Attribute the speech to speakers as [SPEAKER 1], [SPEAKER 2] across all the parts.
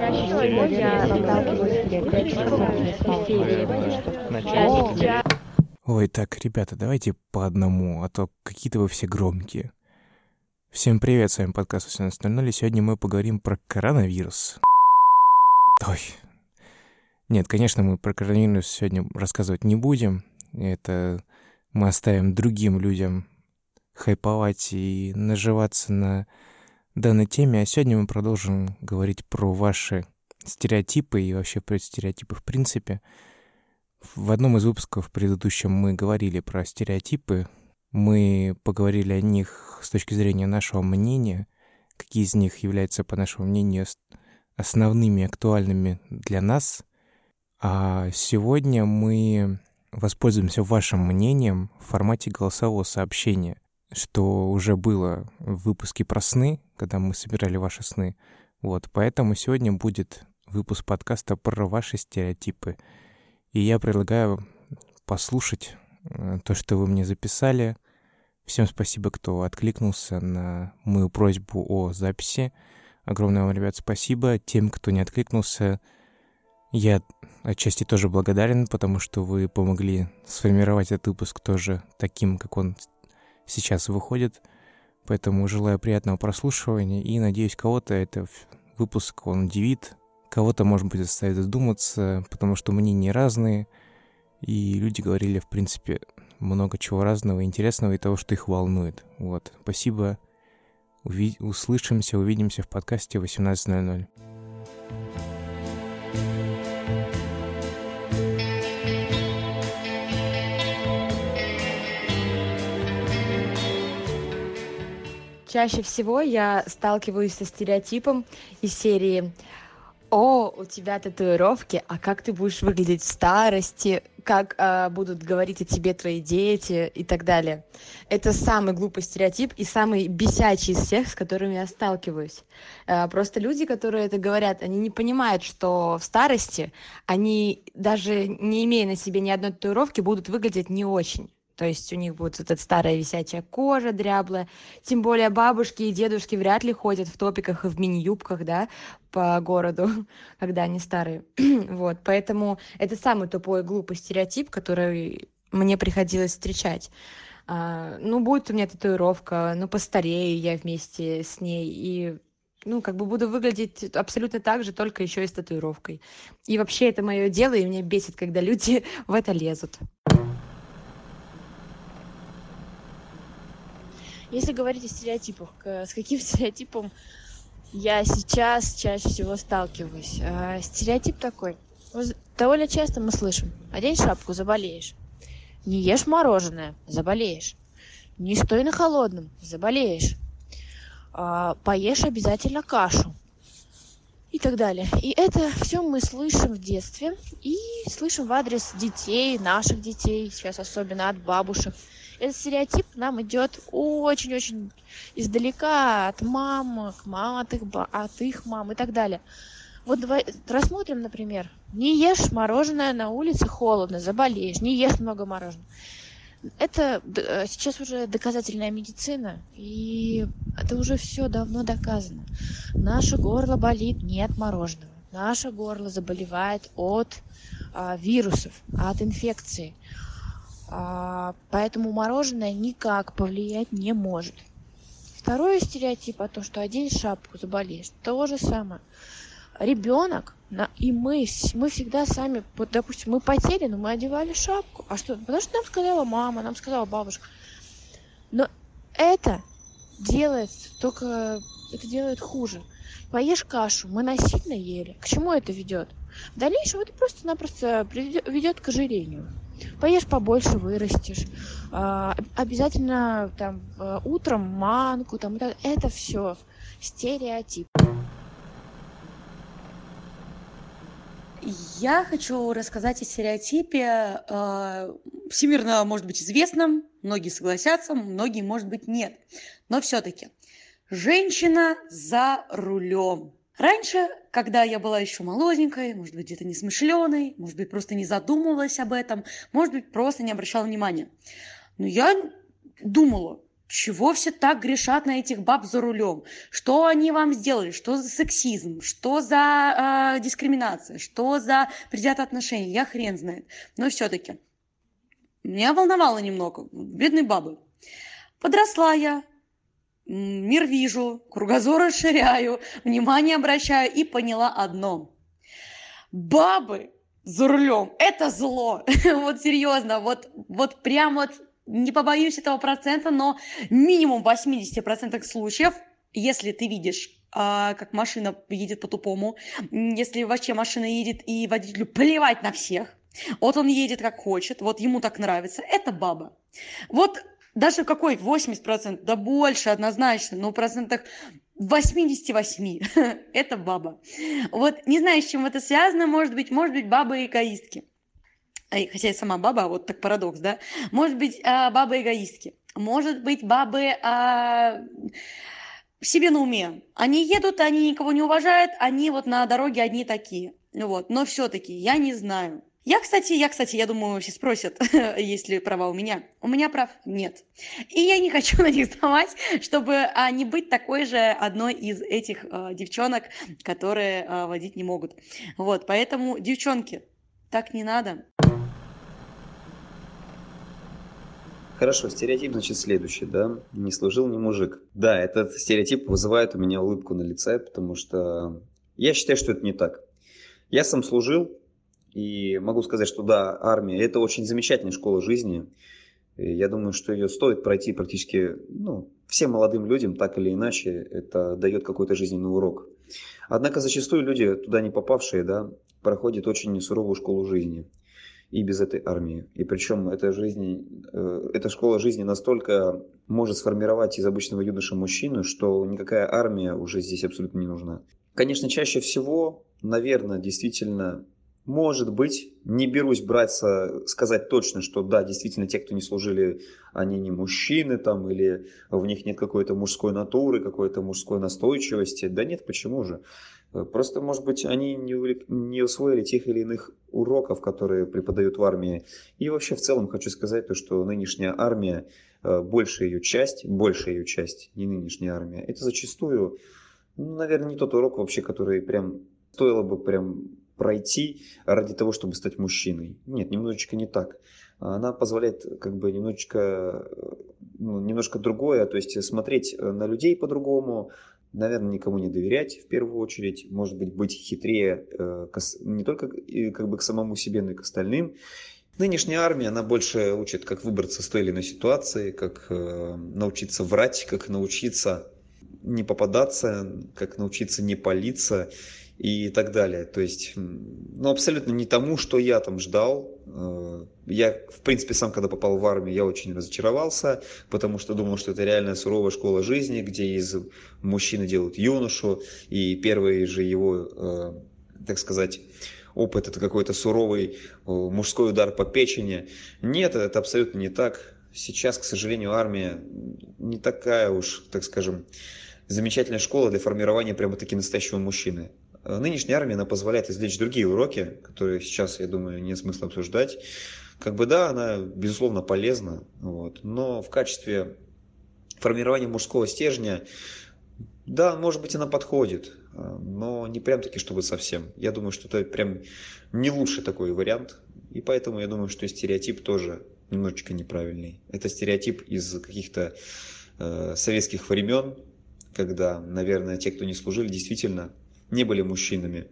[SPEAKER 1] Чаще всего я сталкиваюсь с серии
[SPEAKER 2] Ой, так, ребята, давайте по одному, а то какие-то вы все громкие. Всем привет, с вами подкаст 18.00, и сегодня мы поговорим про коронавирус. Ой. Нет, конечно, мы про коронавирус сегодня рассказывать не будем. Это мы оставим другим людям хайповать и наживаться на данной теме, а сегодня мы продолжим говорить про ваши стереотипы и вообще про стереотипы в принципе. В одном из выпусков предыдущем мы говорили про стереотипы, мы поговорили о них с точки зрения нашего мнения, какие из них являются, по нашему мнению, основными, актуальными для нас. А сегодня мы воспользуемся вашим мнением в формате голосового сообщения что уже было в выпуске про сны, когда мы собирали ваши сны. Вот, поэтому сегодня будет выпуск подкаста про ваши стереотипы. И я предлагаю послушать э, то, что вы мне записали. Всем спасибо, кто откликнулся на мою просьбу о записи. Огромное вам, ребят, спасибо. Тем, кто не откликнулся, я отчасти тоже благодарен, потому что вы помогли сформировать этот выпуск тоже таким, как он сейчас выходит. Поэтому желаю приятного прослушивания и надеюсь, кого-то это выпуск он удивит, кого-то, может быть, заставит задуматься, потому что мнения разные, и люди говорили, в принципе, много чего разного, интересного и того, что их волнует. Вот, спасибо. Уви- услышимся, увидимся в подкасте 18.00.
[SPEAKER 1] Чаще всего я сталкиваюсь со стереотипом из серии «О, у тебя татуировки, а как ты будешь выглядеть в старости? Как э, будут говорить о тебе твои дети?» и так далее. Это самый глупый стереотип и самый бесячий из всех, с которыми я сталкиваюсь. Э, просто люди, которые это говорят, они не понимают, что в старости они, даже не имея на себе ни одной татуировки, будут выглядеть не очень то есть у них будет вот эта старая висячая кожа дряблая. Тем более бабушки и дедушки вряд ли ходят в топиках и в мини-юбках, да, по городу, когда они старые. вот, поэтому это самый тупой глупый стереотип, который мне приходилось встречать. А, ну, будет у меня татуировка, ну, постарею я вместе с ней, и ну, как бы буду выглядеть абсолютно так же, только еще и с татуировкой. И вообще это мое дело, и меня бесит, когда люди в это лезут. Если говорить о стереотипах, с каким стереотипом я сейчас чаще всего сталкиваюсь? А, стереотип такой. Довольно часто мы слышим. Одень шапку, заболеешь. Не ешь мороженое, заболеешь. Не стой на холодном, заболеешь. А, поешь обязательно кашу. И так далее. И это все мы слышим в детстве и слышим в адрес детей, наших детей, сейчас особенно от бабушек этот стереотип нам идет очень-очень издалека, от мам, к мам, от их, от их мам и так далее. Вот давай рассмотрим, например, не ешь мороженое на улице холодно, заболеешь, не ешь много мороженого. Это э, сейчас уже доказательная медицина, и это уже все давно доказано. Наше горло болит не от мороженого. Наше горло заболевает от а, вирусов, от инфекции. А, поэтому мороженое никак повлиять не может. Второй стереотип о том, что одень шапку, заболеешь. То же самое. Ребенок и мы, мы всегда сами, допустим, мы потели, но мы одевали шапку. А что? Потому что нам сказала мама, нам сказала бабушка. Но это делает только, это делает хуже. Поешь кашу, мы насильно ели. К чему это ведет? В дальнейшем это просто-напросто ведет к ожирению поешь побольше вырастешь а, обязательно там э, утром манку там это все стереотип
[SPEAKER 3] Я хочу рассказать о стереотипе, э, всемирно, может быть, известном, многие согласятся, многие, может быть, нет. Но все-таки женщина за рулем. Раньше, когда я была еще молоденькой, может быть, где-то несмышленой, может быть, просто не задумывалась об этом, может быть, просто не обращала внимания. Но я думала, чего все так грешат на этих баб за рулем? Что они вам сделали? Что за сексизм? Что за э, дискриминация? Что за предвзятые отношения? Я хрен знает. Но все-таки меня волновало немного. Бедные бабы. Подросла я, мир вижу, кругозор расширяю, внимание обращаю и поняла одно. Бабы за рулем – это зло. вот серьезно, вот, вот прям вот не побоюсь этого процента, но минимум в 80% случаев, если ты видишь а, как машина едет по-тупому, если вообще машина едет и водителю плевать на всех, вот он едет как хочет, вот ему так нравится, это баба. Вот даже какой 80%, да больше однозначно, но процентах 88 это баба. Вот не знаю, с чем это связано, может быть, может быть, бабы эгоистки хотя я сама баба, вот так парадокс, да, может быть, а, бабы эгоистки, может быть, бабы а, себе на уме. Они едут, они никого не уважают, они вот на дороге одни такие. Вот. Но все-таки я не знаю. Я, кстати, я, кстати, я думаю, все спросят, есть ли права у меня. У меня прав нет. И я не хочу на них сдавать, чтобы а, не быть такой же одной из этих а, девчонок, которые а, водить не могут. Вот, поэтому, девчонки, так не надо.
[SPEAKER 4] Хорошо, стереотип, значит, следующий, да? Не служил ни мужик. Да, этот стереотип вызывает у меня улыбку на лице, потому что я считаю, что это не так. Я сам служил, и могу сказать, что да, армия – это очень замечательная школа жизни. Я думаю, что ее стоит пройти практически ну, всем молодым людям, так или иначе, это дает какой-то жизненный урок. Однако зачастую люди, туда не попавшие, да, проходят очень суровую школу жизни и без этой армии. И причем эта, жизнь, э, эта школа жизни настолько может сформировать из обычного юноши мужчину, что никакая армия уже здесь абсолютно не нужна. Конечно, чаще всего, наверное, действительно, может быть, не берусь браться, сказать точно, что да, действительно, те, кто не служили, они не мужчины там, или в них нет какой-то мужской натуры, какой-то мужской настойчивости. Да нет, почему же? Э, просто, может быть, они не, не усвоили тех или иных уроков, которые преподают в армии. И вообще в целом хочу сказать то, что нынешняя армия, э, большая ее часть, большая ее часть, не нынешняя армия, это зачастую, ну, наверное, не тот урок вообще, который прям стоило бы прям пройти ради того, чтобы стать мужчиной. Нет, немножечко не так. Она позволяет как бы немножечко, э, ну, немножко другое, то есть смотреть на людей по-другому, наверное, никому не доверять в первую очередь, может быть, быть хитрее э, не только как бы к самому себе, но и к остальным. Нынешняя армия, она больше учит, как выбраться с той или иной ситуации, как э, научиться врать, как научиться не попадаться, как научиться не палиться и так далее. То есть, ну, абсолютно не тому, что я там ждал. Э, я, в принципе, сам, когда попал в армию, я очень разочаровался, потому что думал, что это реальная суровая школа жизни, где из мужчины делают юношу, и первый же его, э, так сказать, опыт это какой-то суровый э, мужской удар по печени. Нет, это абсолютно не так. Сейчас, к сожалению, армия не такая уж, так скажем, замечательная школа для формирования прямо-таки настоящего мужчины. Э, нынешняя армия, она позволяет извлечь другие уроки, которые сейчас, я думаю, нет смысла обсуждать. Как бы да, она, безусловно, полезна, вот, но в качестве формирования мужского стержня, да, может быть, она подходит, э, но не прям таки, чтобы совсем. Я думаю, что это прям не лучший такой вариант, и поэтому я думаю, что стереотип тоже немножечко неправильный. Это стереотип из каких-то э, советских времен, когда, наверное, те, кто не служили, действительно не были мужчинами.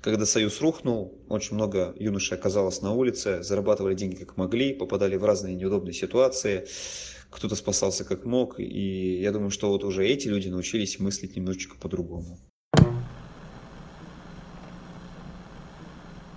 [SPEAKER 4] Когда Союз рухнул, очень много юношей оказалось на улице, зарабатывали деньги как могли, попадали в разные неудобные ситуации, кто-то спасался как мог, и я думаю, что вот уже эти люди научились мыслить немножечко по-другому.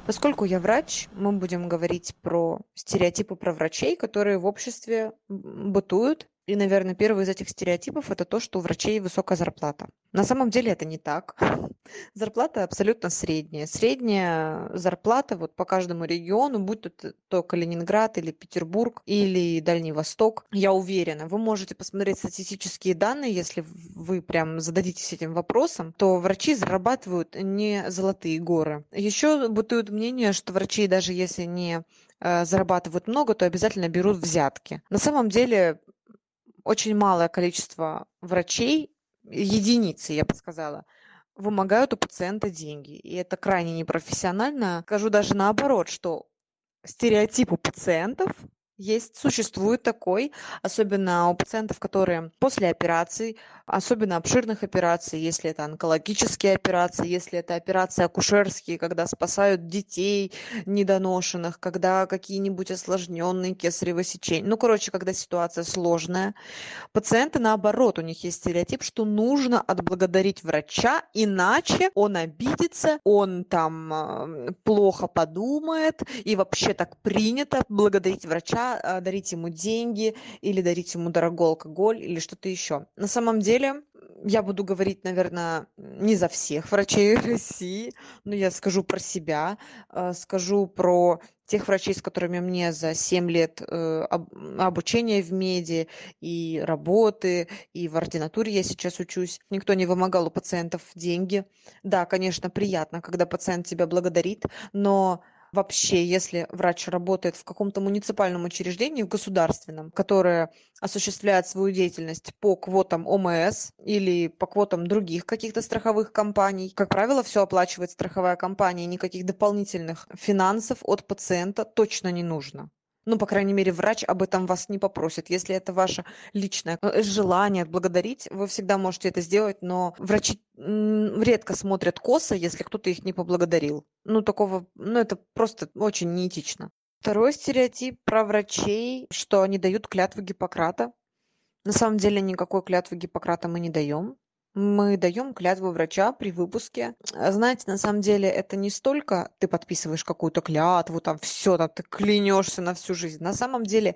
[SPEAKER 5] Поскольку я врач, мы будем говорить про стереотипы про врачей, которые в обществе бытуют и, наверное, первый из этих стереотипов это то, что у врачей высокая зарплата. На самом деле это не так. Зарплата абсолютно средняя. Средняя зарплата вот по каждому региону, будь то, то Калининград или Петербург или Дальний Восток, я уверена. Вы можете посмотреть статистические данные, если вы прям зададитесь этим вопросом, то врачи зарабатывают не золотые горы. Еще бытует мнение, что врачи, даже если не э, зарабатывают много, то обязательно берут взятки. На самом деле очень малое количество врачей, единицы, я бы сказала, вымогают у пациента деньги. И это крайне непрофессионально. Скажу даже наоборот, что стереотип у пациентов есть, существует такой, особенно у пациентов, которые после операций, особенно обширных операций, если это онкологические операции, если это операции акушерские, когда спасают детей недоношенных, когда какие-нибудь осложненные кесарево сечения. Ну, короче, когда ситуация сложная. Пациенты, наоборот, у них есть стереотип, что нужно отблагодарить врача, иначе он обидится, он там э, плохо подумает, и вообще так принято благодарить врача, а, дарить ему деньги или дарить ему дорогой алкоголь или что-то еще. На самом деле, я буду говорить, наверное, не за всех врачей России, но я скажу про себя, а, скажу про тех врачей, с которыми мне за 7 лет э, обучения в меди и работы, и в ординатуре я сейчас учусь. Никто не вымогал у пациентов деньги. Да, конечно, приятно, когда пациент тебя благодарит, но вообще, если врач работает в каком-то муниципальном учреждении, в государственном, которое осуществляет свою деятельность по квотам ОМС или по квотам других каких-то страховых компаний, как правило, все оплачивает страховая компания, никаких дополнительных финансов от пациента точно не нужно ну, по крайней мере, врач об этом вас не попросит. Если это ваше личное э, желание отблагодарить, вы всегда можете это сделать, но врачи редко смотрят косо, если кто-то их не поблагодарил. Ну, такого, ну, это просто очень неэтично. Второй стереотип про врачей, что они дают клятву Гиппократа. На самом деле никакой клятвы Гиппократа мы не даем мы даем клятву врача при выпуске. А знаете, на самом деле это не столько ты подписываешь какую-то клятву, там все, там ты клянешься на всю жизнь. На самом деле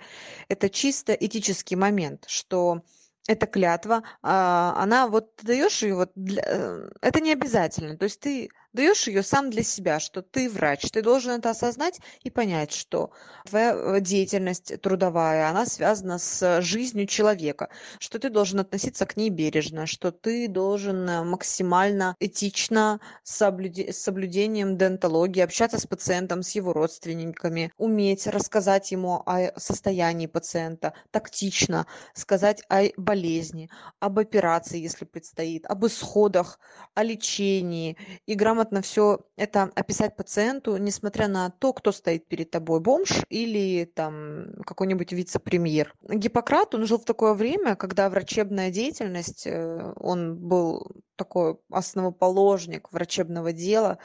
[SPEAKER 5] это чисто этический момент, что эта клятва, а, она вот ты даешь ее вот для, э, это не обязательно. То есть ты даешь ее сам для себя, что ты врач, ты должен это осознать и понять, что твоя э, деятельность трудовая, она связана с жизнью человека, что ты должен относиться к ней бережно, что ты должен э, максимально этично соблюде- с соблюдением дентологии общаться с пациентом, с его родственниками, уметь рассказать ему о состоянии пациента, тактично сказать о болезни, об операции, если предстоит, об исходах, о лечении и грамотно грамотно все это описать пациенту, несмотря на то, кто стоит перед тобой, бомж или там какой-нибудь вице-премьер. Гиппократ, он жил в такое время, когда врачебная деятельность, э, он был такой основоположник врачебного дела,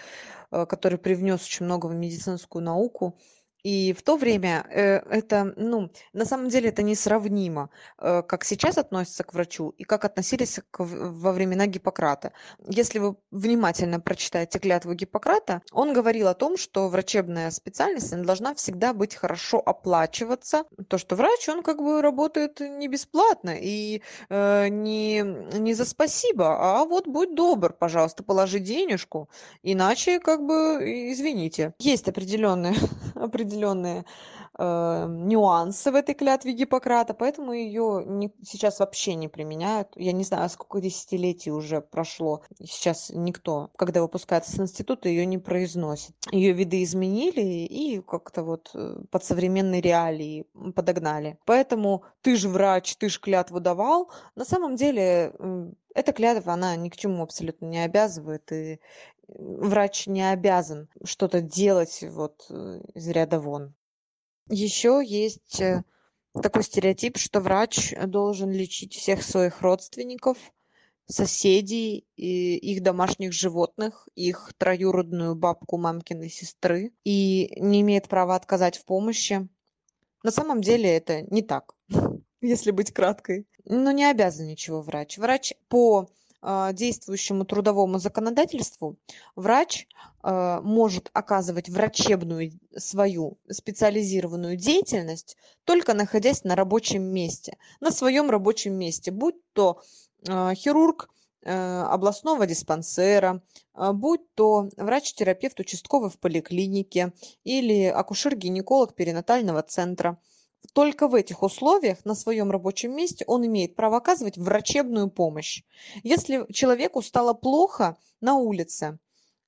[SPEAKER 5] э, который привнес очень много в медицинскую науку. И в то время э, это, ну, на самом деле это несравнимо, э, как сейчас относятся к врачу и как относились к, во времена Гиппократа. Если вы внимательно прочитаете клятву Гиппократа, он говорил о том, что врачебная специальность должна всегда быть хорошо оплачиваться. То, что врач, он как бы работает не бесплатно и э, не, не за спасибо, а вот будь добр, пожалуйста, положи денежку, иначе как бы, извините. Есть определенные, определенные определенные э, нюансы в этой клятве Гиппократа, поэтому ее сейчас вообще не применяют. Я не знаю, сколько десятилетий уже прошло. Сейчас никто, когда выпускается с института, ее не произносит. Ее виды изменили и как-то вот э, под современные реалии подогнали. Поэтому ты же врач, ты же клятву давал. На самом деле эта клятва, она ни к чему абсолютно не обязывает, и врач не обязан что-то делать вот э, из ряда вон. Еще есть э, такой стереотип, что врач должен лечить всех своих родственников, соседей, и их домашних животных, их троюродную бабку мамкиной сестры и не имеет права отказать в помощи. На самом деле это не так, если быть краткой. Но не обязан ничего врач. Врач по действующему трудовому законодательству врач а, может оказывать врачебную свою специализированную деятельность только находясь на рабочем месте, на своем рабочем месте, будь то а, хирург областного диспансера, будь то врач-терапевт участковый в поликлинике или акушер-гинеколог перинатального центра – только в этих условиях на своем рабочем месте он имеет право оказывать врачебную помощь. Если человеку стало плохо на улице,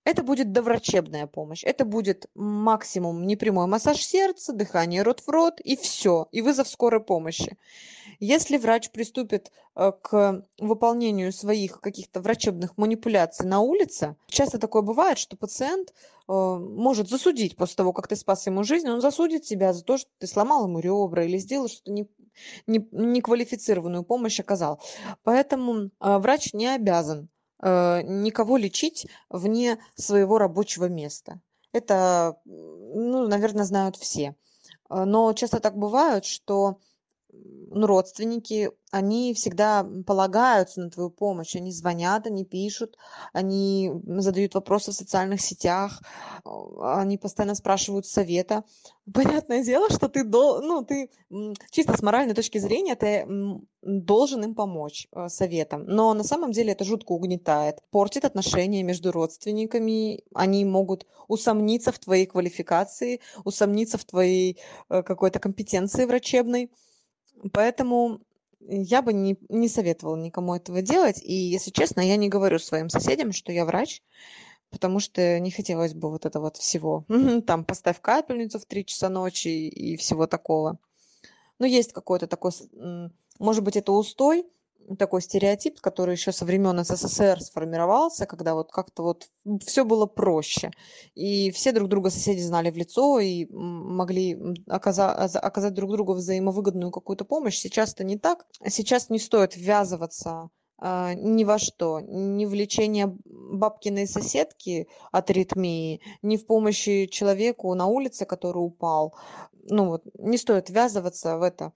[SPEAKER 5] это будет доврачебная помощь. Это будет максимум непрямой массаж сердца, дыхание рот в рот и все, и вызов скорой помощи. Если врач приступит э, к выполнению своих каких-то врачебных манипуляций на улице, часто такое бывает, что пациент э, может засудить после того, как ты спас ему жизнь, он засудит тебя за то, что ты сломал ему ребра или сделал что-то не, не, неквалифицированную помощь оказал. Поэтому э, врач не обязан никого лечить вне своего рабочего места. Это, ну, наверное, знают все. Э, но часто так бывает, что ну, родственники, они всегда полагаются на твою помощь. Они звонят, они пишут, они задают вопросы в социальных сетях, а, они постоянно спрашивают совета. Понятное дело, что ты, дол, ну, ты чисто с моральной точки зрения ты должен им помочь э, советом. Но на самом деле это жутко угнетает, портит отношения между родственниками. Они могут усомниться в твоей квалификации, усомниться в твоей э, какой-то компетенции врачебной. Поэтому я бы не, не советовала никому этого делать. И, если честно, я не говорю своим соседям, что я врач, потому что не хотелось бы вот это вот всего. Там поставь капельницу в 3 часа ночи и всего такого. Но есть какой-то такой, может быть, это устой, такой стереотип, который еще со времен СССР сформировался, когда вот как-то вот все было проще. И все друг друга соседи знали в лицо и могли оказать, оказать друг другу взаимовыгодную какую-то помощь. Сейчас это не так. Сейчас не стоит ввязываться э, ни во что, ни в лечение бабкиной соседки от аритмии, ни в помощи человеку на улице, который упал. Ну вот, не стоит ввязываться в это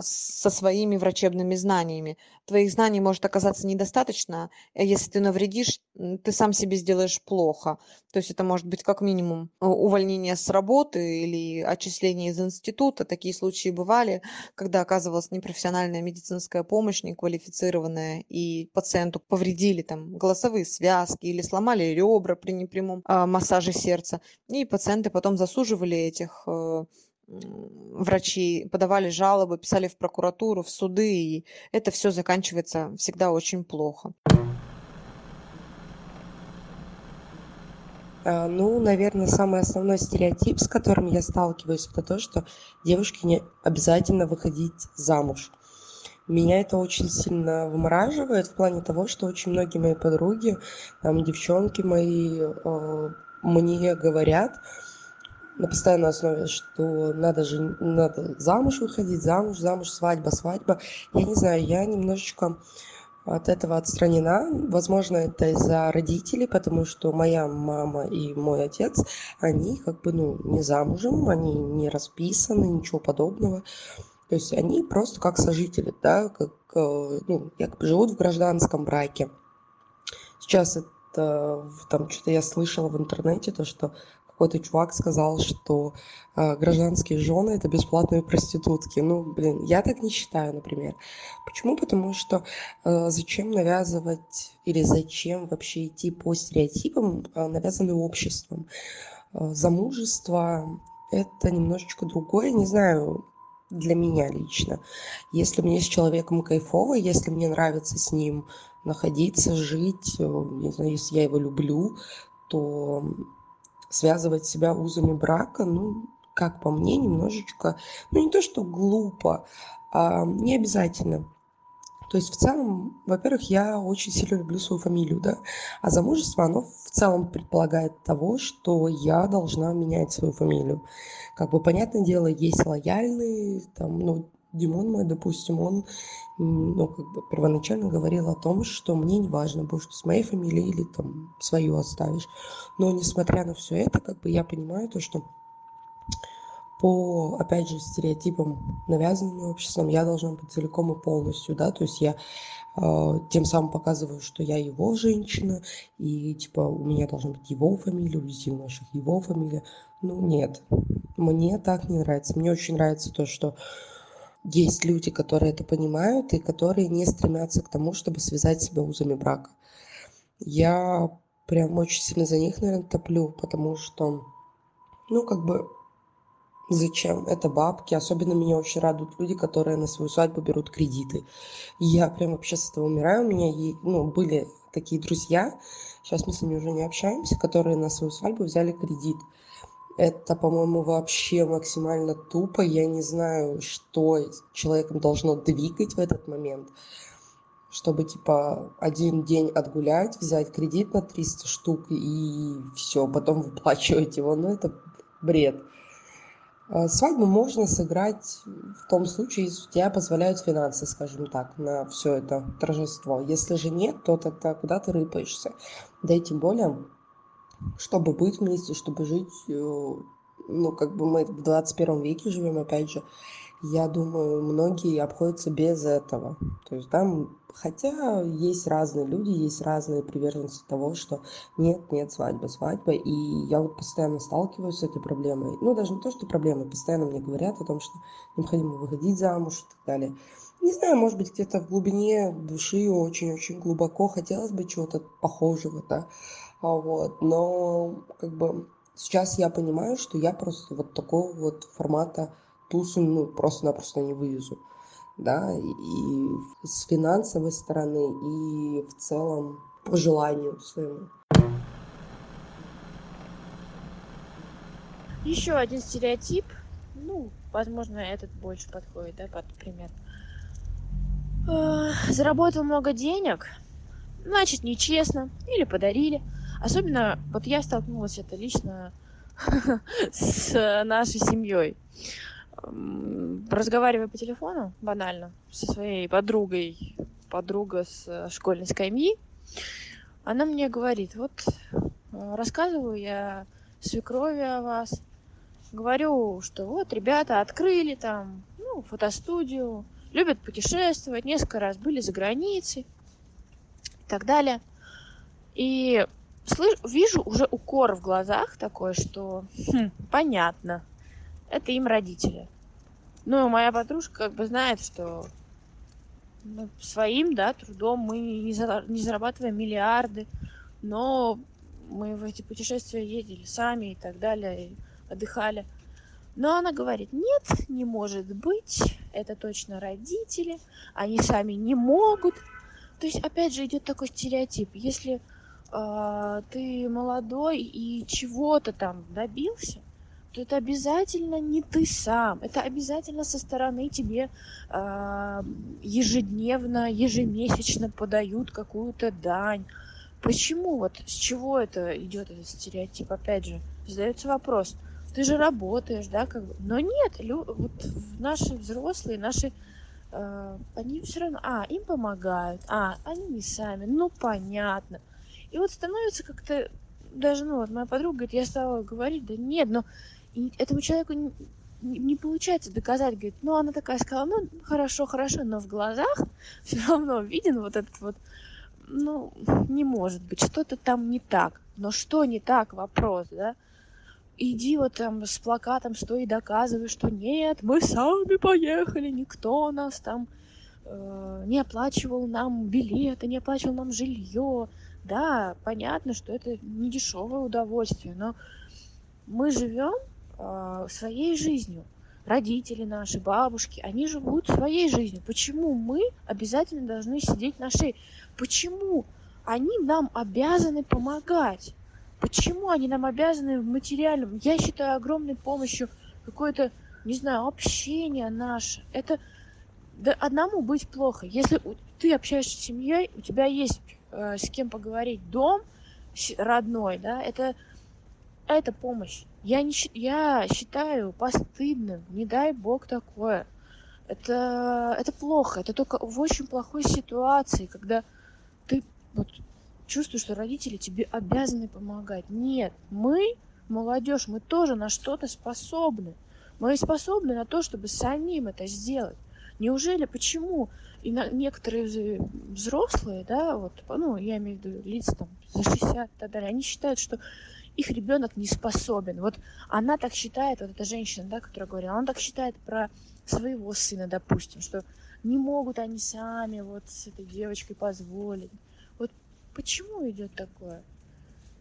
[SPEAKER 5] со своими врачебными знаниями. Твоих знаний может оказаться недостаточно, э, если ты навредишь, ты сам себе сделаешь плохо. То есть это может быть как минимум э, увольнение с работы или отчисление из института. Такие случаи бывали, когда оказывалась непрофессиональная медицинская помощь, неквалифицированная, и пациенту повредили там голосовые связки или сломали ребра при непрямом э, массаже сердца. И пациенты потом засуживали этих э, врачи подавали жалобы, писали в прокуратуру, в суды, и это все заканчивается всегда очень плохо.
[SPEAKER 6] А, ну, наверное, самый основной стереотип, с которым я сталкиваюсь, это то, что девушке не обязательно выходить замуж. Меня это очень сильно вымораживает в плане того, что очень многие мои подруги, там, девчонки мои, э, мне говорят, на постоянной основе, что надо же надо замуж выходить, замуж, замуж, свадьба, свадьба. Я не знаю, я немножечко от этого отстранена. Возможно, это из-за родителей, потому что моя мама и мой отец, они как бы, ну, не замужем, они не расписаны, ничего подобного. То есть они просто как сожители, да, как, э, ну, якобы живут в гражданском браке. Сейчас это, там что-то я слышала в интернете, то, что какой-то чувак сказал, что э, гражданские жены это бесплатные проститутки. Ну, блин, я так не считаю, например. Почему? Потому что э, зачем навязывать или зачем вообще идти по стереотипам, э, навязанным обществом? Э, замужество это немножечко другое, не знаю, для меня лично. Если мне с человеком кайфово, если мне нравится с ним находиться, жить, э, не знаю, если я его люблю, то связывать себя узами брака, ну, как по мне, немножечко, ну, не то, что глупо, а не обязательно. То есть в целом, во-первых, я очень сильно люблю свою фамилию, да, а замужество, оно в целом предполагает того, что я должна менять свою фамилию. Как бы, понятное дело, есть лояльные, там, ну, Димон мой, допустим, он ну, как бы первоначально говорил о том, что мне не важно, будешь ты с моей фамилией или там свою оставишь. Но несмотря на все это, как бы я понимаю то, что по, опять же, стереотипам, навязанным обществом, я должна быть целиком и полностью, да, то есть я э, тем самым показываю, что я его женщина, и, типа, у меня должна быть его фамилия, у детей наших его фамилия. Ну, нет, мне так не нравится. Мне очень нравится то, что есть люди, которые это понимают и которые не стремятся к тому, чтобы связать себя узами брака. Я прям очень сильно за них, наверное, топлю, потому что, ну, как бы, зачем? Это бабки. Особенно меня очень радуют люди, которые на свою свадьбу берут кредиты. Я прям вообще с этого умираю. У меня, ну, были такие друзья, сейчас мы с ними уже не общаемся, которые на свою свадьбу взяли кредит. Это, по-моему, вообще максимально тупо. Я не знаю, что человеком должно двигать в этот момент, чтобы, типа, один день отгулять, взять кредит на 300 штук и все, потом выплачивать его. Ну, это бред. А, свадьбу можно сыграть в том случае, если тебя позволяют финансы, скажем так, на все это торжество. Если же нет, то тогда куда ты рыпаешься? Да и тем более, чтобы быть вместе, чтобы жить, э, ну, как бы мы в 21 веке живем, опять же, я думаю, многие обходятся без этого. То есть, да, хотя есть разные люди, есть разные приверженцы того, что нет, нет, свадьба, свадьба. И я вот постоянно сталкиваюсь с этой проблемой. Ну, даже не то, что проблемы, постоянно мне говорят о том, что необходимо выходить замуж и так далее. Не знаю, может быть, где-то в глубине души очень-очень глубоко хотелось бы чего-то похожего, да. А вот, но как бы сейчас я понимаю, что я просто вот такого вот формата тусу ну, просто-напросто не вывезу. Да, и с финансовой стороны, и в целом по желанию своему.
[SPEAKER 1] Еще один стереотип, ну, возможно, этот больше подходит, да, под пример. Заработал много денег, значит, нечестно, или подарили. Особенно, вот я столкнулась это лично с нашей семьей разговаривая по телефону, банально, со своей подругой, подруга с школьной скамьи, она мне говорит, вот э, рассказываю я свекрови о вас, говорю, что вот ребята открыли там, ну, фотостудию, любят путешествовать, несколько раз были за границей и так далее. И слыш, вижу уже укор в глазах такой, что хм, понятно, это им родители. Ну, моя подружка как бы знает, что ну, своим, да, трудом мы не, за, не зарабатываем миллиарды, но мы в эти путешествия ездили сами и так далее, и отдыхали. Но она говорит, нет, не может быть, это точно родители, они сами не могут. То есть, опять же, идет такой стереотип. Если ты молодой и чего-то там добился, то это обязательно не ты сам, это обязательно со стороны тебе э, ежедневно, ежемесячно подают какую-то дань. Почему вот с чего это идет этот стереотип? Опять же, задается вопрос. Ты же работаешь, да, как бы. Но нет, лю- вот наши взрослые, наши э, они все равно, а, им помогают, а, они не сами, ну понятно. И вот становится как-то даже, ну, вот моя подруга говорит, я стала говорить, да нет, но этому человеку не, не получается доказать, говорит, ну она такая сказала, ну хорошо, хорошо, но в глазах все равно виден вот этот вот, ну не может быть, что-то там не так. Но что не так, вопрос, да? Иди вот там с плакатом стой и доказывай, что нет, мы сами поехали, никто нас там э, не оплачивал нам билеты, не оплачивал нам жилье. Да, понятно, что это не дешевое удовольствие, но мы живем э, своей жизнью. Родители наши, бабушки, они живут своей жизнью. Почему мы обязательно должны сидеть на шее? Почему они нам обязаны помогать? Почему они нам обязаны в материальном? Я считаю огромной помощью какое-то, не знаю, общение наше. Это да одному быть плохо. Если ты общаешься с семьей, у тебя есть с кем поговорить, дом родной, да, это это помощь. Я, не, я считаю постыдным, не дай бог такое. Это, это плохо, это только в очень плохой ситуации, когда ты вот чувствуешь, что родители тебе обязаны помогать. Нет, мы, молодежь, мы тоже на что-то способны. Мы способны на то, чтобы самим это сделать. Неужели, почему и на, некоторые взрослые, да, вот, ну, я имею в виду лица там за 60 и так далее, они считают, что их ребенок не способен. Вот она так считает, вот эта женщина, да, которая говорила, она так считает про своего сына, допустим, что не могут они сами вот с этой девочкой позволить. Вот почему идет такое?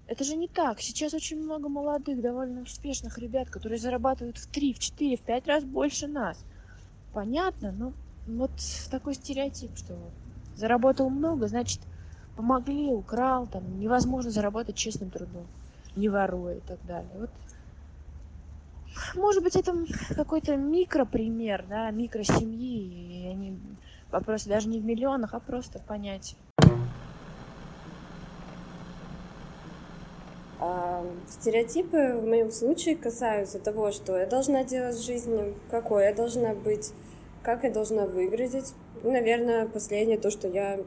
[SPEAKER 1] Это же не так. Сейчас очень много молодых, довольно успешных ребят, которые зарабатывают в 3, в 4, в 5 раз больше нас. Понятно, но вот такой стереотип, что заработал много, значит, помогли, украл, там, невозможно заработать честным трудом, не воруя и так далее. Вот может быть, это какой-то микропример, да, микросемьи, и они вопрос даже не в миллионах, а просто в понятии.
[SPEAKER 7] А, стереотипы в моем случае касаются того, что я должна делать в жизни, какой я должна быть, как я должна выглядеть. И, наверное, последнее то, что я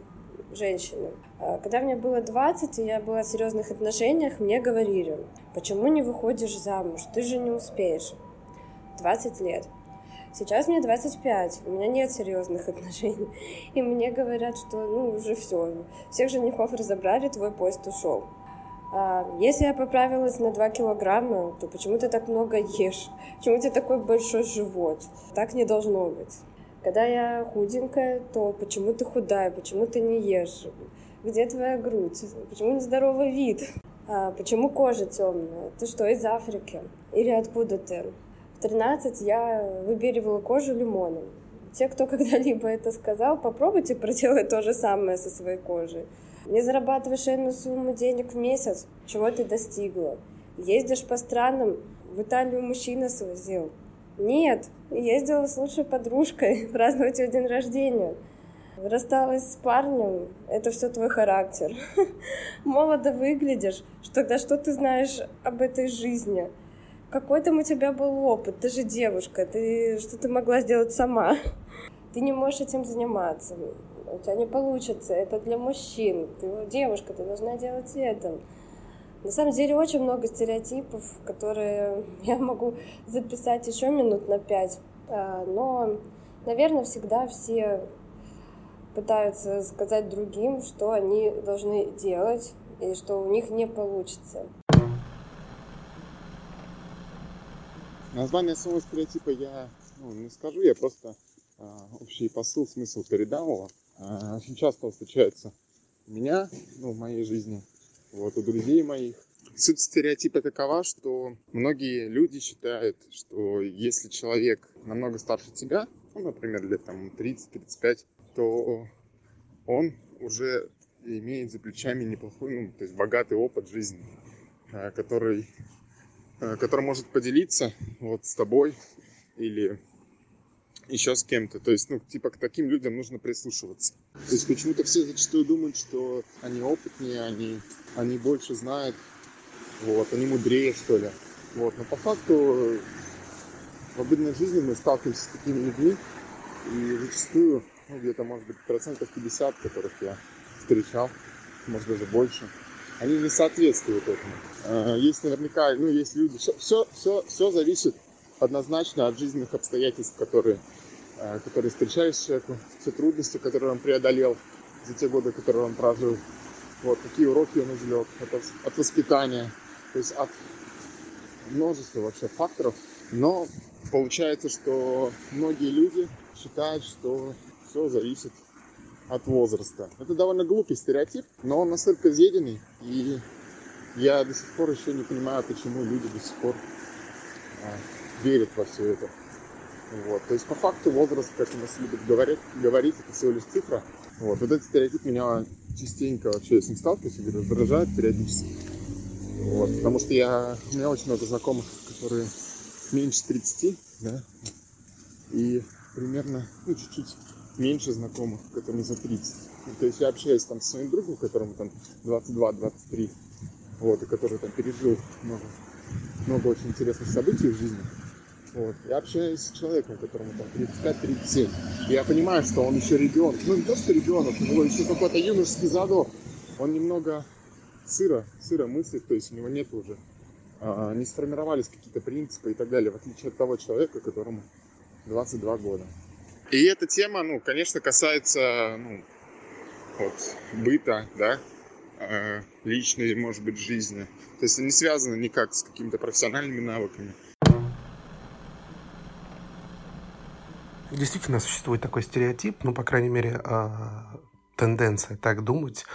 [SPEAKER 7] женщина. А, когда мне было 20, и я была в серьезных отношениях, мне говорили, почему не выходишь замуж, ты же не успеешь. 20 лет. Сейчас мне 25, у меня нет серьезных отношений. И мне говорят, что ну уже все, всех женихов разобрали, твой поезд ушел. А, если я поправилась на 2 килограмма, то почему ты так много ешь? Почему у тебя такой большой живот? Так не должно быть. Когда я худенькая, то почему ты худая, почему ты не ешь? Где твоя грудь? Почему нездоровый вид? А, почему кожа темная? Ты что, из Африки? Или откуда ты? В 13 я выберивала кожу лимоном. Те, кто когда-либо это сказал, попробуйте проделать то же самое со своей кожей. Не зарабатываешь энную сумму денег в месяц, чего ты достигла. Ездишь по странам, в Италию мужчина свозил. Нет, ездила с лучшей подружкой праздновать ее день рождения. Рассталась с парнем, это все твой характер. Молодо выглядишь, что тогда что ты знаешь об этой жизни? Какой там у тебя был опыт? Ты же девушка, ты что ты могла сделать сама? Ты не можешь этим заниматься у тебя не получится, это для мужчин, ты девушка, ты должна делать это. На самом деле очень много стереотипов, которые я могу записать еще минут на пять, а, но, наверное, всегда все пытаются сказать другим, что они должны делать и что у них не получится.
[SPEAKER 8] Название самого стереотипа я ну, не скажу, я просто э, общий посыл, смысл передам его. А, очень часто встречается у меня, ну, в моей жизни, вот, у друзей моих. Суть стереотипа такова, что многие люди считают, что если человек намного старше тебя, ну, например, лет там 30-35, то он уже имеет за плечами неплохой, ну, то есть богатый опыт жизни, а, который, а, который может поделиться вот с тобой или еще с кем-то. То есть, ну, типа, к таким людям нужно прислушиваться. То есть, почему-то все зачастую думают, что они опытнее, они, они больше знают, вот, они мудрее, что ли. Вот, но по факту в обыденной жизни мы сталкиваемся с такими людьми, и зачастую, ну, где-то, может быть, процентов 50, которых я встречал, может, даже больше, они не соответствуют этому. А, есть наверняка, ну, есть люди, все, все, все зависит однозначно от жизненных обстоятельств, которые Э, которые встречались человеку, все трудности, которые он преодолел за те годы, которые он прожил. Вот, какие уроки он извлек от, от воспитания, то есть от множества вообще факторов. Но получается, что многие люди считают, что все зависит от возраста. Это довольно глупый стереотип, но он настолько изъеденный, и я до сих пор еще не понимаю, почему люди до сих пор верят во все это. Вот. То есть по факту возраст, как у нас любят говорить, говорить, это всего лишь цифра. Вот. вот этот стереотип меня частенько вообще с ним сталкиваюсь и раздражает периодически. Вот. Потому что я, у меня очень много знакомых, которые меньше 30, да, и примерно, ну, чуть-чуть меньше знакомых, которым за 30. Ну, то есть я общаюсь там с своим другом, которому там 22-23, вот, и который там пережил много, много очень интересных событий в жизни. Вот. Я общаюсь с человеком, которому там 35-37. И я понимаю, что он еще ребенок. Ну, не то, что ребенок, у него еще какой-то юношеский задор. Он немного сыро, сыро мыслит, то есть у него нет уже, а, не сформировались какие-то принципы и так далее, в отличие от того человека, которому 22 года. И эта тема, ну, конечно, касается, ну, вот, быта, да, э, личной, может быть, жизни. То есть не связано никак с какими-то профессиональными навыками.
[SPEAKER 9] Действительно существует такой стереотип, ну, по крайней мере, а, тенденция так думать,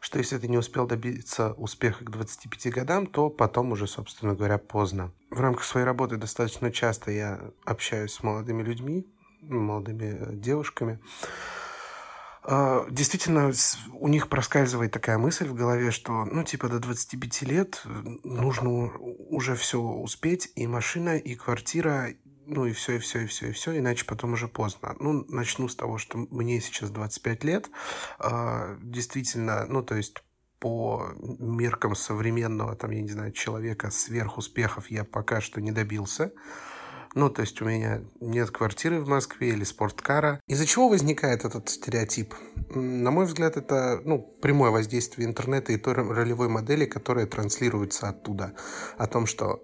[SPEAKER 9] что если ты не успел добиться успеха к 25 годам, то потом уже, собственно говоря, поздно. В рамках своей работы достаточно часто я общаюсь с молодыми людьми, молодыми э, девушками, А, действительно, у них проскальзывает такая мысль в голове, что, ну, типа, до 25 лет э, нужно уже все успеть, и машина, и квартира, ну, и все, и все, и все, и все, иначе потом уже поздно. Ну, начну с того, что мне сейчас 25 лет. А, действительно, ну, то есть по меркам современного, там, я не знаю, человека сверхуспехов я пока что не добился. Ну, то есть у меня нет квартиры в Москве или спорткара. Из-за чего возникает этот стереотип? На мой взгляд, это ну, прямое воздействие интернета и той ролевой модели, которая транслируется оттуда. О том, что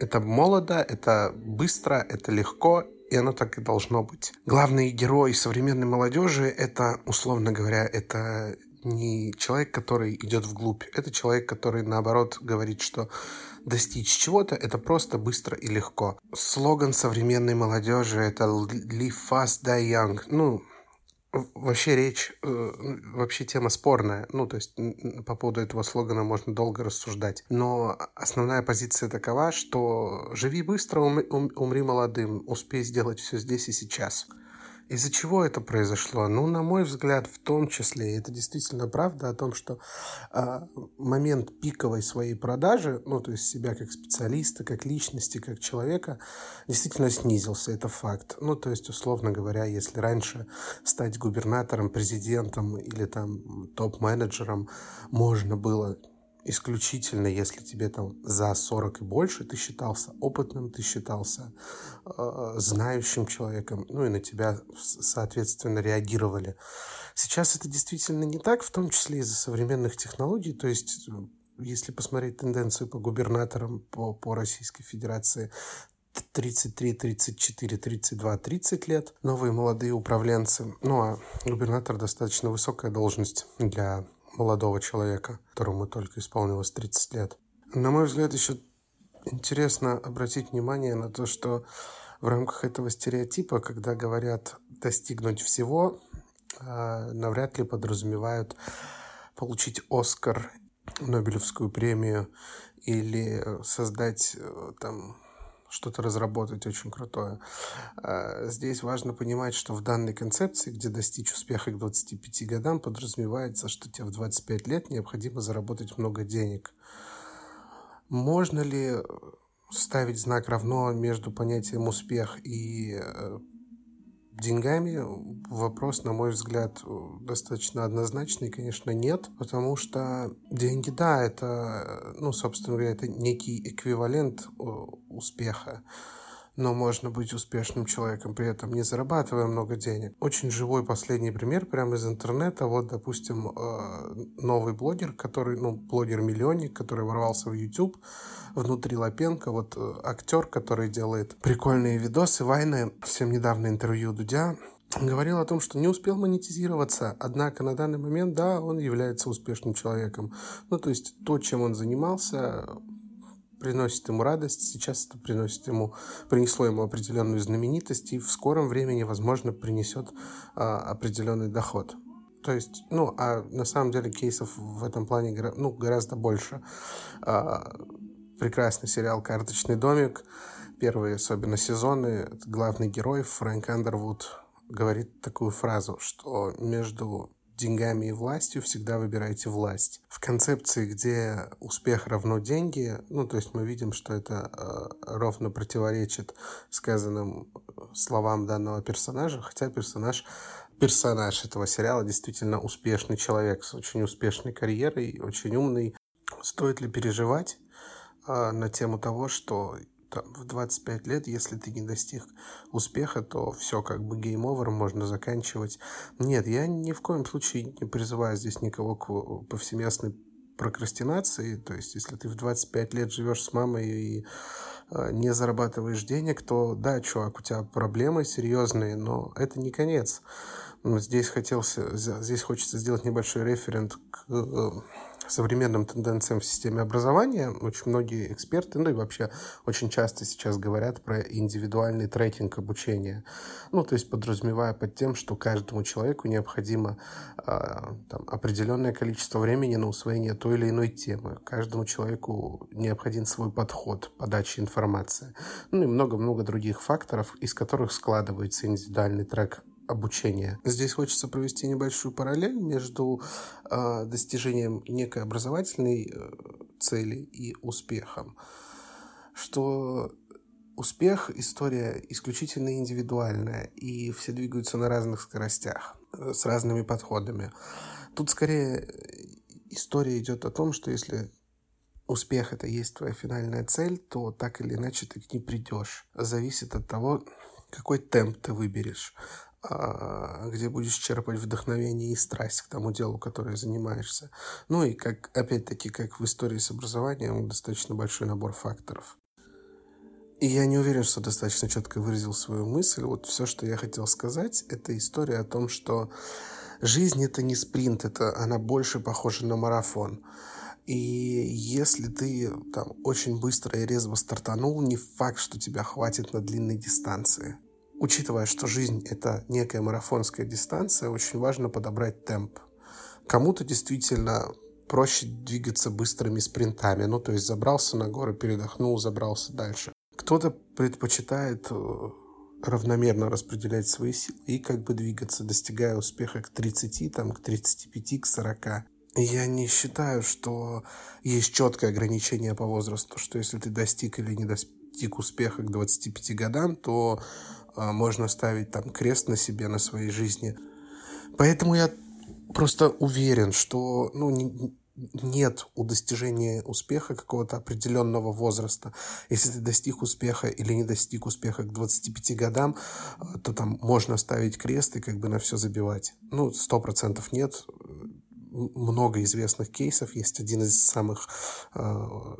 [SPEAKER 9] это молодо, это быстро, это легко, и оно так и должно быть. Главный герой современной молодежи – это, условно говоря, это не человек, который идет вглубь. Это человек, который, наоборот, говорит, что достичь чего-то – это просто быстро и легко. Слоган современной молодежи – это «Live fast, die young». Ну, вообще речь, э, вообще тема спорная. Ну, то есть по поводу этого слогана можно долго рассуждать. Но основная позиция такова, что живи быстро, умри молодым, успей сделать все здесь и сейчас. Из-за чего это произошло? Ну, на мой взгляд, в том числе, это действительно правда о том, что э, момент пиковой своей продажи, ну, то есть себя как специалиста, как личности, как человека, действительно снизился. Это факт. Ну, то есть, условно говоря, если раньше стать губернатором, президентом или там топ-менеджером можно было исключительно, если тебе там за 40 и больше, ты считался опытным, ты считался э, знающим человеком, ну и на тебя, соответственно, реагировали. Сейчас это действительно не так, в том числе из-за современных технологий, то есть если посмотреть тенденцию по губернаторам по, по Российской Федерации, 33, 34, 32, 30 лет, новые молодые управленцы. Ну, а губернатор достаточно высокая должность для молодого человека, которому только исполнилось 30 лет. На мой взгляд, еще интересно обратить внимание на то, что в рамках этого стереотипа, когда говорят достигнуть всего, а, навряд ли подразумевают получить Оскар, Нобелевскую премию или создать э, там что-то разработать очень крутое. А, здесь важно понимать, что в данной концепции, где достичь успеха к 25 годам, подразумевается, что тебе в 25 лет необходимо заработать много денег. Можно ли ставить знак равно между понятием успех и э, деньгами вопрос, на мой взгляд, достаточно однозначный, конечно, нет, потому что деньги, да, это, ну, собственно говоря, это некий эквивалент успеха но можно быть успешным человеком, при этом не зарабатывая много денег. Очень живой последний пример прямо из интернета. Вот, допустим, э, новый блогер, который, ну, блогер-миллионник, который ворвался в YouTube, внутри Лапенко, вот э, актер, который делает прикольные видосы, вайны, всем недавно интервью Дудя, говорил о том, что не успел монетизироваться, однако на данный момент, да, он является успешным человеком. Ну, то есть то, чем он занимался, приносит ему радость, сейчас это приносит ему, принесло ему определенную знаменитость и в скором времени, возможно, принесет а, определенный доход. То есть, ну, а на самом деле кейсов в этом плане ну, гораздо больше. А, прекрасный сериал «Карточный домик», первые особенно сезоны, главный герой Фрэнк Андервуд говорит такую фразу, что между деньгами и властью, всегда выбирайте власть. В концепции, где успех равно деньги, ну, то есть мы видим, что это э, ровно противоречит сказанным словам данного персонажа, хотя персонаж персонаж этого сериала действительно успешный человек с очень успешной карьерой, очень умный. Стоит ли переживать э, на тему того, что там, в 25 лет, если ты не достиг успеха, то все как бы game over, можно заканчивать. Нет, я ни в коем случае не призываю здесь никого к повсеместной прокрастинации. То есть, если ты в 25 лет живешь с мамой и э, не зарабатываешь денег, то да, чувак, у тебя проблемы серьезные, но это не конец. Здесь хотелся, здесь хочется сделать небольшой reference к э, современным тенденциям в системе образования. Очень многие эксперты, ну и вообще очень часто сейчас говорят про индивидуальный трекинг обучения. Ну, то есть подразумевая под тем, что каждому человеку необходимо э, там, определенное количество времени на усвоение той или иной темы. Каждому человеку необходим свой подход подачи информации. Ну и много-много других факторов, из которых складывается индивидуальный трек обучения. Здесь хочется провести небольшую параллель между э, достижением некой образовательной э, цели и успехом. Что успех – история исключительно индивидуальная, и все двигаются на разных скоростях, э, с разными подходами. Тут скорее история идет о том, что если успех это есть твоя финальная цель, то так или иначе ты к ней придешь. Зависит от того, какой темп ты выберешь, где будешь черпать вдохновение и страсть к тому делу, которое занимаешься. Ну и как, опять-таки, как в истории с образованием, достаточно большой набор факторов. И я не уверен, что достаточно четко выразил свою мысль. Вот все, что я хотел сказать, это история о том, что жизнь это не спринт, это она больше похожа на марафон. И если ты там очень быстро и резво стартанул, не факт, что тебя хватит на длинной дистанции. Учитывая, что жизнь — это некая марафонская дистанция, очень важно подобрать темп. Кому-то действительно проще двигаться быстрыми спринтами, ну, то есть забрался на горы, передохнул, забрался дальше. Кто-то предпочитает э, равномерно распределять свои силы и как бы двигаться, достигая успеха к 30, там, к 35, к 40. Я не считаю, что есть четкое ограничение по возрасту, что если ты достиг или не достиг успеха к 25 годам, то э, можно ставить там крест на себе, на своей жизни. Поэтому я просто уверен, что ну, не, нет у достижения успеха какого-то определенного возраста. Если ты достиг успеха или не достиг успеха к 25 годам, э, то там можно ставить крест и как бы на все забивать. Ну, сто процентов нет много известных кейсов. Есть один из самых э,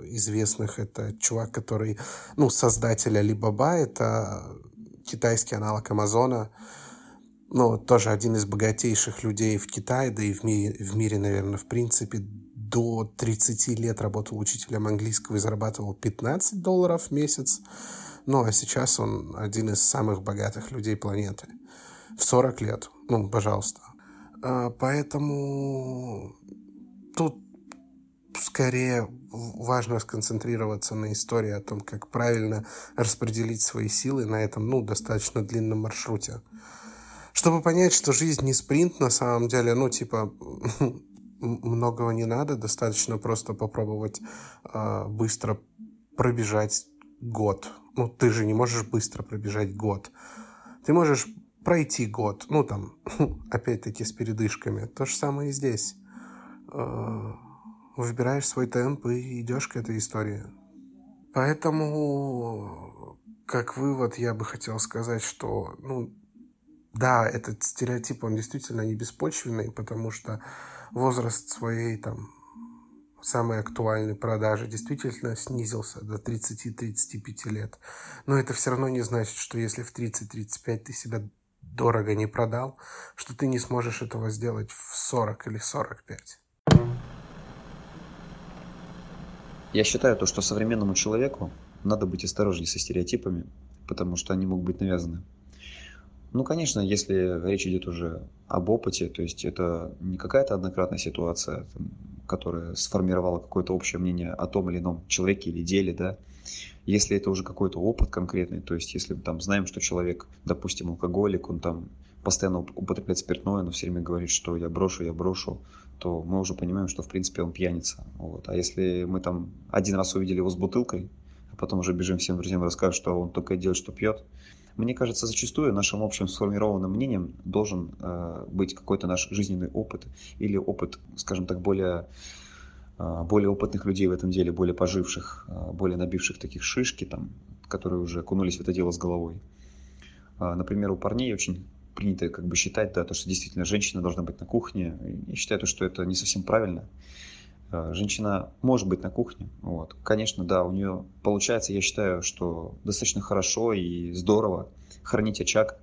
[SPEAKER 9] известных. Это чувак, который, ну, создатель Alibaba. Это китайский аналог Амазона. Ну, тоже один из богатейших людей в Китае, да и в мире, в мире, наверное, в принципе. До 30 лет работал учителем английского и зарабатывал 15 долларов в месяц. Ну, а сейчас он один из самых богатых людей планеты. В 40 лет. Ну, пожалуйста. А, поэтому тут скорее важно сконцентрироваться на истории о том, как правильно распределить свои силы на этом, ну, достаточно длинном маршруте. Чтобы понять, что жизнь не спринт на самом деле, ну, типа, многого не надо, достаточно просто попробовать э, быстро пробежать год. Ну, ты же не можешь быстро пробежать год. Ты можешь пройти год, ну там, опять-таки с передышками. То же самое и здесь. Э, выбираешь свой темп и идешь к этой истории. Поэтому, как вывод, я бы хотел сказать, что, ну, да, этот стереотип, он действительно не беспочвенный, потому что возраст своей там самой актуальной продажи действительно снизился до 30-35 лет. Но это все равно не значит, что если в 30-35 ты себя дорого не продал, что ты не сможешь этого сделать в 40 или 45.
[SPEAKER 4] Я считаю то, что современному человеку надо быть осторожнее со стереотипами, потому что они могут быть навязаны. Ну, конечно, если речь идет уже об опыте, то есть это не какая-то однократная ситуация, которая сформировала какое-то общее мнение о том или ином человеке или деле, да, если это уже какой-то опыт конкретный, то есть если мы там знаем, что человек, допустим, алкоголик, он там постоянно употребляет спиртное, но все время говорит, что я брошу, я брошу, то мы уже понимаем, что в принципе он пьяница. Вот. А если мы там один раз увидели его с бутылкой, а потом уже бежим всем друзьям рассказывать, что он только делает, что пьет, мне кажется, зачастую нашим общим сформированным мнением должен э, быть какой-то наш жизненный опыт или опыт, скажем так, более а, более опытных людей в этом деле, более поживших, а, более набивших таких шишки, там, которые уже окунулись в это дело с головой. А, например, у парней очень принято как бы считать, да, то, что действительно женщина должна быть на кухне. Я считаю, что это не совсем правильно. Женщина может быть на кухне. Вот. Конечно, да, у нее получается, я считаю, что достаточно хорошо и здорово хранить очаг,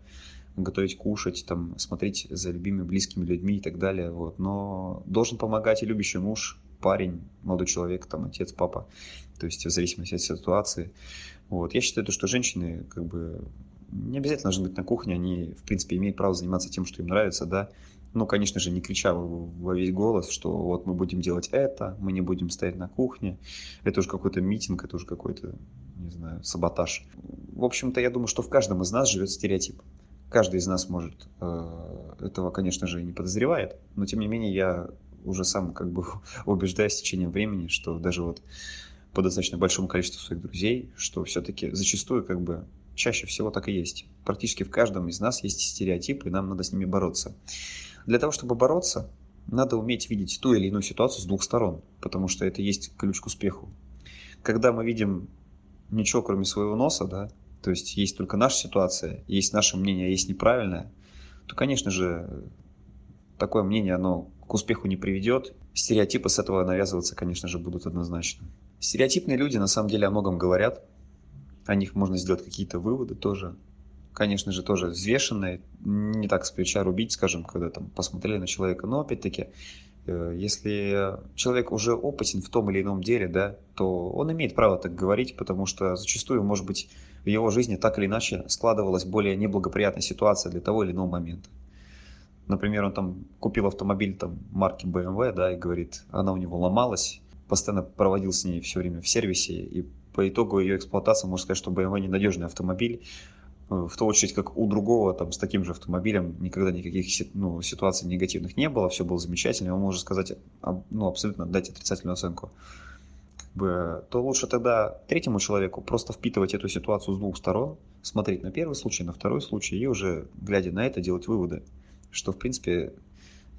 [SPEAKER 4] готовить кушать, там, смотреть за любимыми, близкими людьми и так далее. Вот. Но должен помогать и любящий муж, парень, молодой человек, там, отец, папа, то есть в зависимости от ситуации. Вот. Я считаю, что женщины как бы не обязательно должны быть на кухне, они, в принципе, имеют право заниматься тем, что им нравится, да, ну, конечно же, не крича во весь голос, что вот мы будем делать это, мы не будем стоять на кухне. Это уже какой-то митинг, это уже какой-то, не знаю, саботаж. В общем-то, я думаю, что в каждом из нас живет стереотип. каждый из нас может этого, конечно же, не подозревает, но тем не менее я уже сам как бы убеждаюсь с течением времени, что даже вот по достаточно большому количеству своих друзей, что все-таки зачастую как бы чаще всего так и есть. Практически в каждом из нас есть стереотипы, и нам надо с ними бороться. Для того, чтобы бороться, надо уметь видеть ту или иную ситуацию с двух сторон, потому что это есть ключ к успеху. Когда мы видим ничего, кроме своего носа, да, то есть есть только наша ситуация, есть наше мнение, а есть неправильное, то, конечно же, такое мнение, оно к успеху не приведет. Стереотипы с этого навязываться, конечно же, будут однозначно. Стереотипные люди на самом деле о многом говорят. О них можно сделать какие-то выводы тоже. Конечно же, тоже взвешенные. Не так с плеча рубить, скажем, когда там посмотрели на человека. Но опять-таки, э, если человек уже опытен в том или ином деле, да, то он имеет право так говорить, потому что зачастую, может быть, в его жизни так или иначе складывалась более неблагоприятная ситуация для того или иного момента. Например, он там купил автомобиль там марки BMW, да, и говорит, она у него ломалась, постоянно проводил с ней все время в сервисе, и по итогу ее эксплуатации можно сказать, что BMW ненадежный автомобиль, в ту очередь, как у другого, там, с таким же автомобилем никогда никаких ну, ситуаций негативных не было, все было замечательно, он может сказать, ну, абсолютно дать отрицательную оценку. Как бы, то лучше тогда третьему человеку просто впитывать эту ситуацию с двух сторон, смотреть на первый случай, на второй случай, и уже, глядя на это, делать выводы что, в принципе,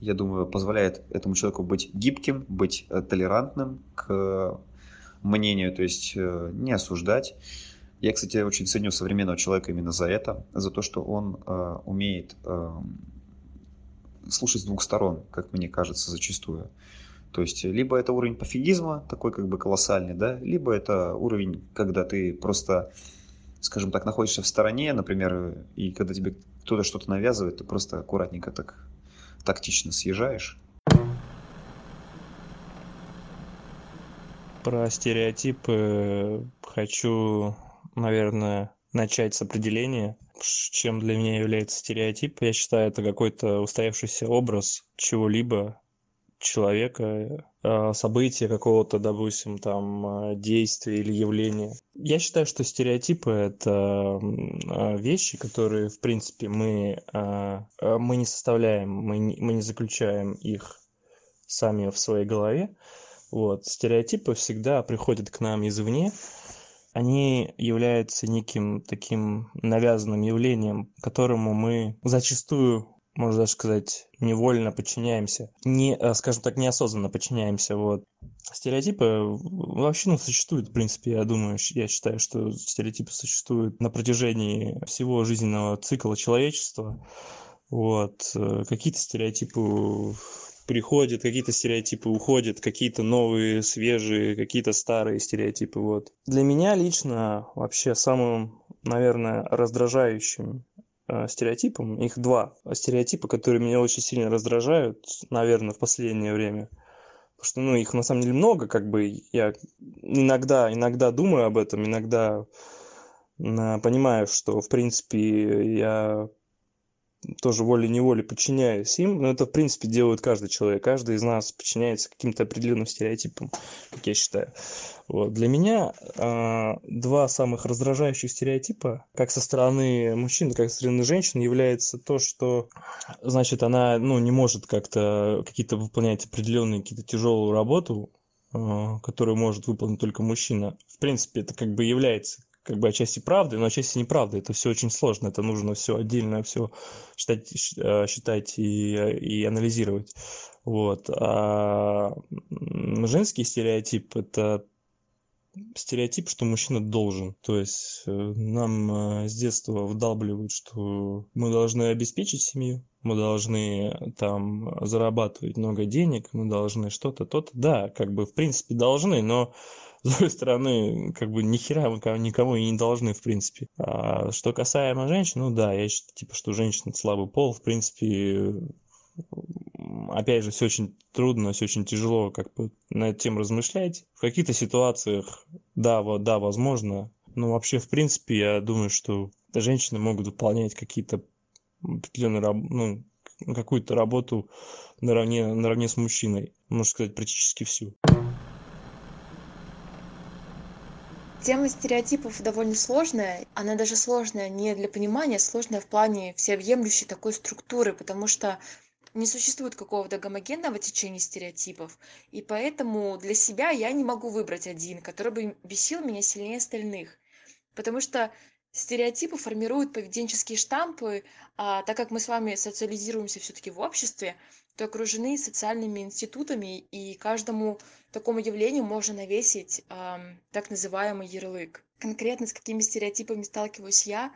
[SPEAKER 4] я думаю, позволяет этому человеку быть гибким, быть э, толерантным к мнению, то есть э, не осуждать. Я, кстати, очень ценю современного человека именно за это, за то, что он э, умеет э, слушать с двух сторон, как мне кажется, зачастую. То есть либо это уровень пофигизма, такой как бы колоссальный, да, либо это уровень, когда ты просто, скажем так, находишься в стороне, например, и когда тебе кто-то что-то навязывает, ты просто аккуратненько так тактично съезжаешь.
[SPEAKER 10] Про стереотипы хочу, наверное, начать с определения, чем для меня является стереотип. Я считаю, это какой-то устоявшийся образ чего-либо, человека, а, события какого-то, допустим, там а, действия или явления. Я считаю, что стереотипы это а, вещи, которые, в принципе, мы, мы не составляем, мы не, мы не заключаем их сами в своей голове. Вот. Стереотипы всегда приходят к нам извне, они являются неким таким навязанным явлением, которому мы зачастую можно даже сказать, невольно подчиняемся, не, э, скажем так, неосознанно подчиняемся, вот. Стереотипы вообще, ну, существуют, в принципе, я думаю, я считаю, что стереотипы существуют на протяжении всего жизненного цикла человечества, вот. Э, какие-то стереотипы приходят, какие-то стереотипы уходят, какие-то новые, свежие, какие-то старые стереотипы, вот. Для меня лично вообще самым, наверное, раздражающим Э, стереотипам. Их два стереотипа, которые меня очень сильно раздражают, наверное, в последнее время. Потому что, ну, их на самом деле много, как бы я иногда, иногда думаю об этом, иногда понимаю, что, в принципе, я тоже волей-неволей подчиняюсь им, но это, в принципе, делает каждый человек. Каждый из нас подчиняется каким-то определенным стереотипам, как я считаю. Вот. Для меня э, два самых раздражающих стереотипа, как со стороны мужчин, так и со стороны женщин, является то, что, значит, она ну, не может как-то какие-то выполнять определенные какие-то тяжелую работу, э, которую может выполнить только мужчина. В принципе, это как бы является как бы отчасти правды, но отчасти неправды. Это все очень сложно, это нужно все отдельно все считать, э, считать и, и анализировать. Вот. А женский стереотип – это стереотип, что мужчина должен. То есть э, нам э, с детства вдалбливают, что мы должны обеспечить семью, мы должны там зарабатывать много денег, мы должны что-то, то-то. Да, как бы в принципе должны, но с другой стороны, как бы ни хера мы никому и не должны, в принципе. А что касаемо женщин, ну да, я считаю, типа, что женщина слабый пол, в принципе, опять же, все очень трудно, все очень тяжело как бы на эту тему размышлять. В каких-то ситуациях, да, вот, да, возможно, но вообще, в принципе, я думаю, что женщины могут выполнять какие-то определенные, ну, какую-то работу наравне, наравне с мужчиной. Можно сказать, практически всю.
[SPEAKER 11] Тема стереотипов довольно сложная. Она даже сложная не для понимания, сложная в плане всеобъемлющей такой структуры, потому что не существует какого-то гомогенного течения стереотипов, и поэтому для себя я не могу выбрать один, который бы бесил меня сильнее остальных. Потому что стереотипы формируют поведенческие штампы, а так как мы с вами социализируемся все-таки в обществе, то окружены социальными институтами, и каждому такому явлению можно навесить так называемый ярлык. Конкретно с какими стереотипами сталкиваюсь я?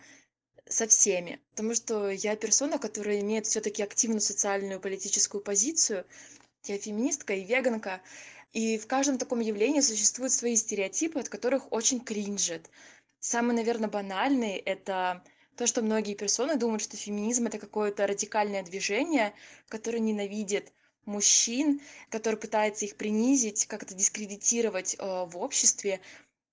[SPEAKER 11] Со всеми. Потому что я персона, которая имеет все-таки активную социальную политическую позицию. Я феминистка и веганка. И в каждом таком явлении существуют свои стереотипы, от которых очень кринжит. Самый, наверное, банальный — это то, что многие персоны думают, что феминизм это какое-то радикальное движение, которое ненавидит мужчин, который пытается их принизить, как-то дискредитировать э, в обществе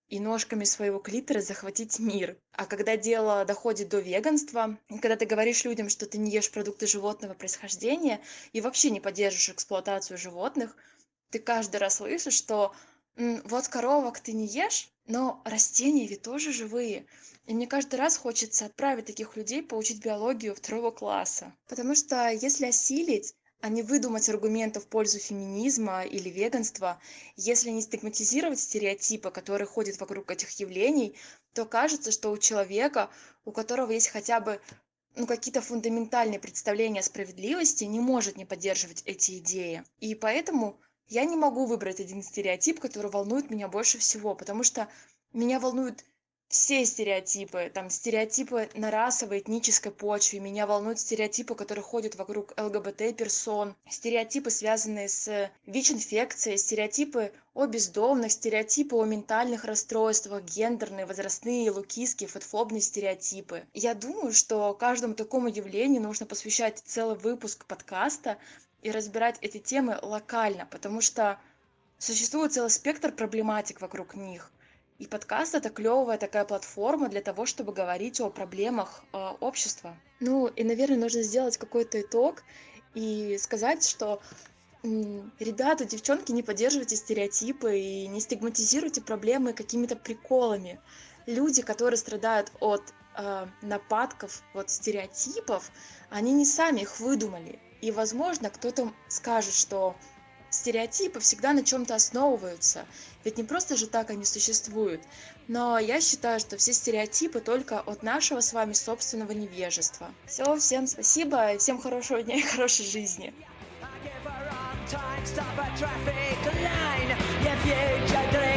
[SPEAKER 11] и ножками своего клитора захватить мир. А когда дело доходит до веганства, когда ты говоришь людям, что ты не ешь продукты животного происхождения и вообще не поддерживаешь эксплуатацию животных, ты каждый раз слышишь, что вот коровок ты не ешь, но растения ведь тоже живые. И мне каждый раз хочется отправить таких людей поучить биологию второго класса. Потому что если осилить, а не выдумать аргументы в пользу феминизма или веганства, если не стигматизировать стереотипы, которые ходят вокруг этих явлений, то кажется, что у человека, у которого есть хотя бы ну, какие-то фундаментальные представления о справедливости, не может не поддерживать эти идеи. И поэтому я не могу выбрать один стереотип, который волнует меня больше всего, потому что меня волнуют все стереотипы, там стереотипы на расовой, этнической почве, меня волнуют стереотипы, которые ходят вокруг ЛГБТ-персон, стереотипы, связанные с ВИЧ-инфекцией, стереотипы о бездомных, стереотипы о ментальных расстройствах, гендерные, возрастные, лукийские, фотофобные стереотипы. Я думаю, что каждому такому явлению нужно посвящать целый выпуск подкаста и разбирать эти темы локально, потому что существует целый спектр проблематик вокруг них. И подкаст это клевая такая платформа для того, чтобы говорить о проблемах э, общества. Ну и, наверное, нужно сделать какой-то итог и сказать, что ребята, девчонки, не поддерживайте стереотипы и не стигматизируйте проблемы какими-то приколами. Люди, которые страдают от э, нападков, от стереотипов, они не сами их выдумали. И, возможно, кто-то скажет, что стереотипы всегда на чем-то основываются. Ведь не просто же так они существуют. Но я считаю, что все стереотипы только от нашего с вами собственного невежества. Все, всем спасибо, всем хорошего дня и хорошей жизни. time, stop a traffic line. Your future dreaming.